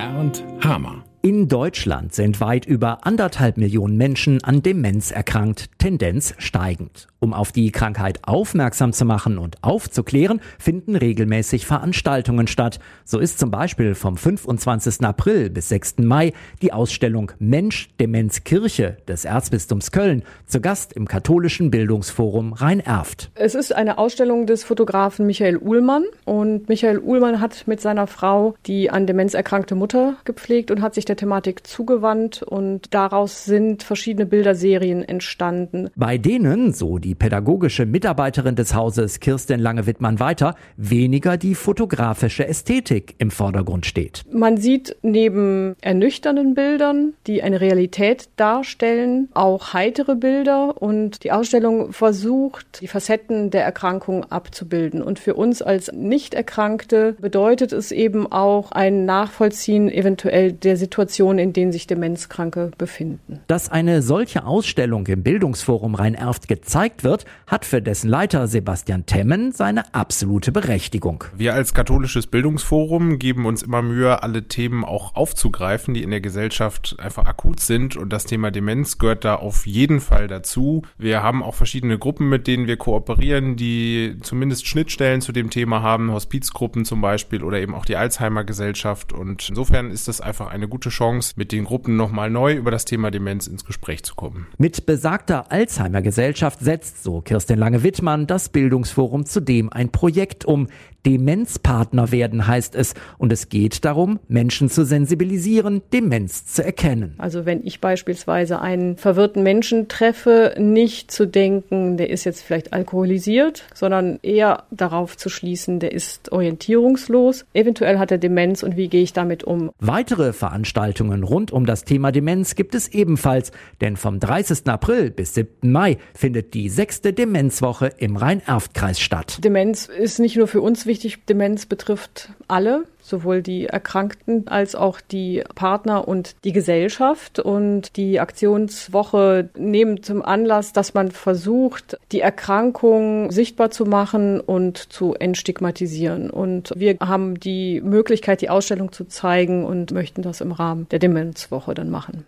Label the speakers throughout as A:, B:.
A: Bernd Hamer.
B: In Deutschland sind weit über anderthalb Millionen Menschen an Demenz erkrankt, Tendenz steigend. Um auf die Krankheit aufmerksam zu machen und aufzuklären, finden regelmäßig Veranstaltungen statt. So ist zum Beispiel vom 25. April bis 6. Mai die Ausstellung Mensch, Demenz, Kirche des Erzbistums Köln zu Gast im katholischen Bildungsforum Rhein-Erft.
C: Es ist eine Ausstellung des Fotografen Michael Uhlmann und Michael Uhlmann hat mit seiner Frau die an Demenz erkrankte Mutter gepflegt und hat sich der Thematik zugewandt und daraus sind verschiedene Bilderserien entstanden.
B: Bei denen, so die pädagogische Mitarbeiterin des Hauses Kirsten Lange-Wittmann weiter, weniger die fotografische Ästhetik im Vordergrund steht.
C: Man sieht neben ernüchternden Bildern, die eine Realität darstellen, auch heitere Bilder und die Ausstellung versucht, die Facetten der Erkrankung abzubilden. Und für uns als Nicht-Erkrankte bedeutet es eben auch ein Nachvollziehen eventuell der Situation, Situationen, in denen sich Demenzkranke befinden.
B: Dass eine solche Ausstellung im Bildungsforum Rhein-Erft gezeigt wird, hat für dessen Leiter Sebastian Temmen seine absolute Berechtigung.
D: Wir als katholisches Bildungsforum geben uns immer Mühe, alle Themen auch aufzugreifen, die in der Gesellschaft einfach akut sind und das Thema Demenz gehört da auf jeden Fall dazu. Wir haben auch verschiedene Gruppen, mit denen wir kooperieren, die zumindest Schnittstellen zu dem Thema haben, Hospizgruppen zum Beispiel oder eben auch die Alzheimer Gesellschaft und insofern ist das einfach eine gute Chance, mit den Gruppen nochmal neu über das Thema Demenz ins Gespräch zu kommen.
B: Mit besagter Alzheimer-Gesellschaft setzt, so Kirsten Lange-Wittmann, das Bildungsforum zudem ein Projekt um. Demenzpartner werden heißt es. Und es geht darum, Menschen zu sensibilisieren, Demenz zu erkennen.
C: Also wenn ich beispielsweise einen verwirrten Menschen treffe, nicht zu denken, der ist jetzt vielleicht alkoholisiert, sondern eher darauf zu schließen, der ist orientierungslos. Eventuell hat er Demenz und wie gehe ich damit um?
B: Weitere Veranstaltungen rund um das Thema Demenz gibt es ebenfalls, denn vom 30. April bis 7. Mai findet die sechste Demenzwoche im Rhein-Erft-Kreis statt.
C: Demenz ist nicht nur für uns wichtig, Demenz betrifft alle, sowohl die Erkrankten als auch die Partner und die Gesellschaft. Und die Aktionswoche nehmen zum Anlass, dass man versucht, die Erkrankung sichtbar zu machen und zu entstigmatisieren. Und wir haben die Möglichkeit, die Ausstellung zu zeigen und möchten das im Rahmen der Demenzwoche dann machen.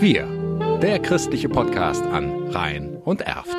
A: Wir, der christliche Podcast an Rhein und Erft.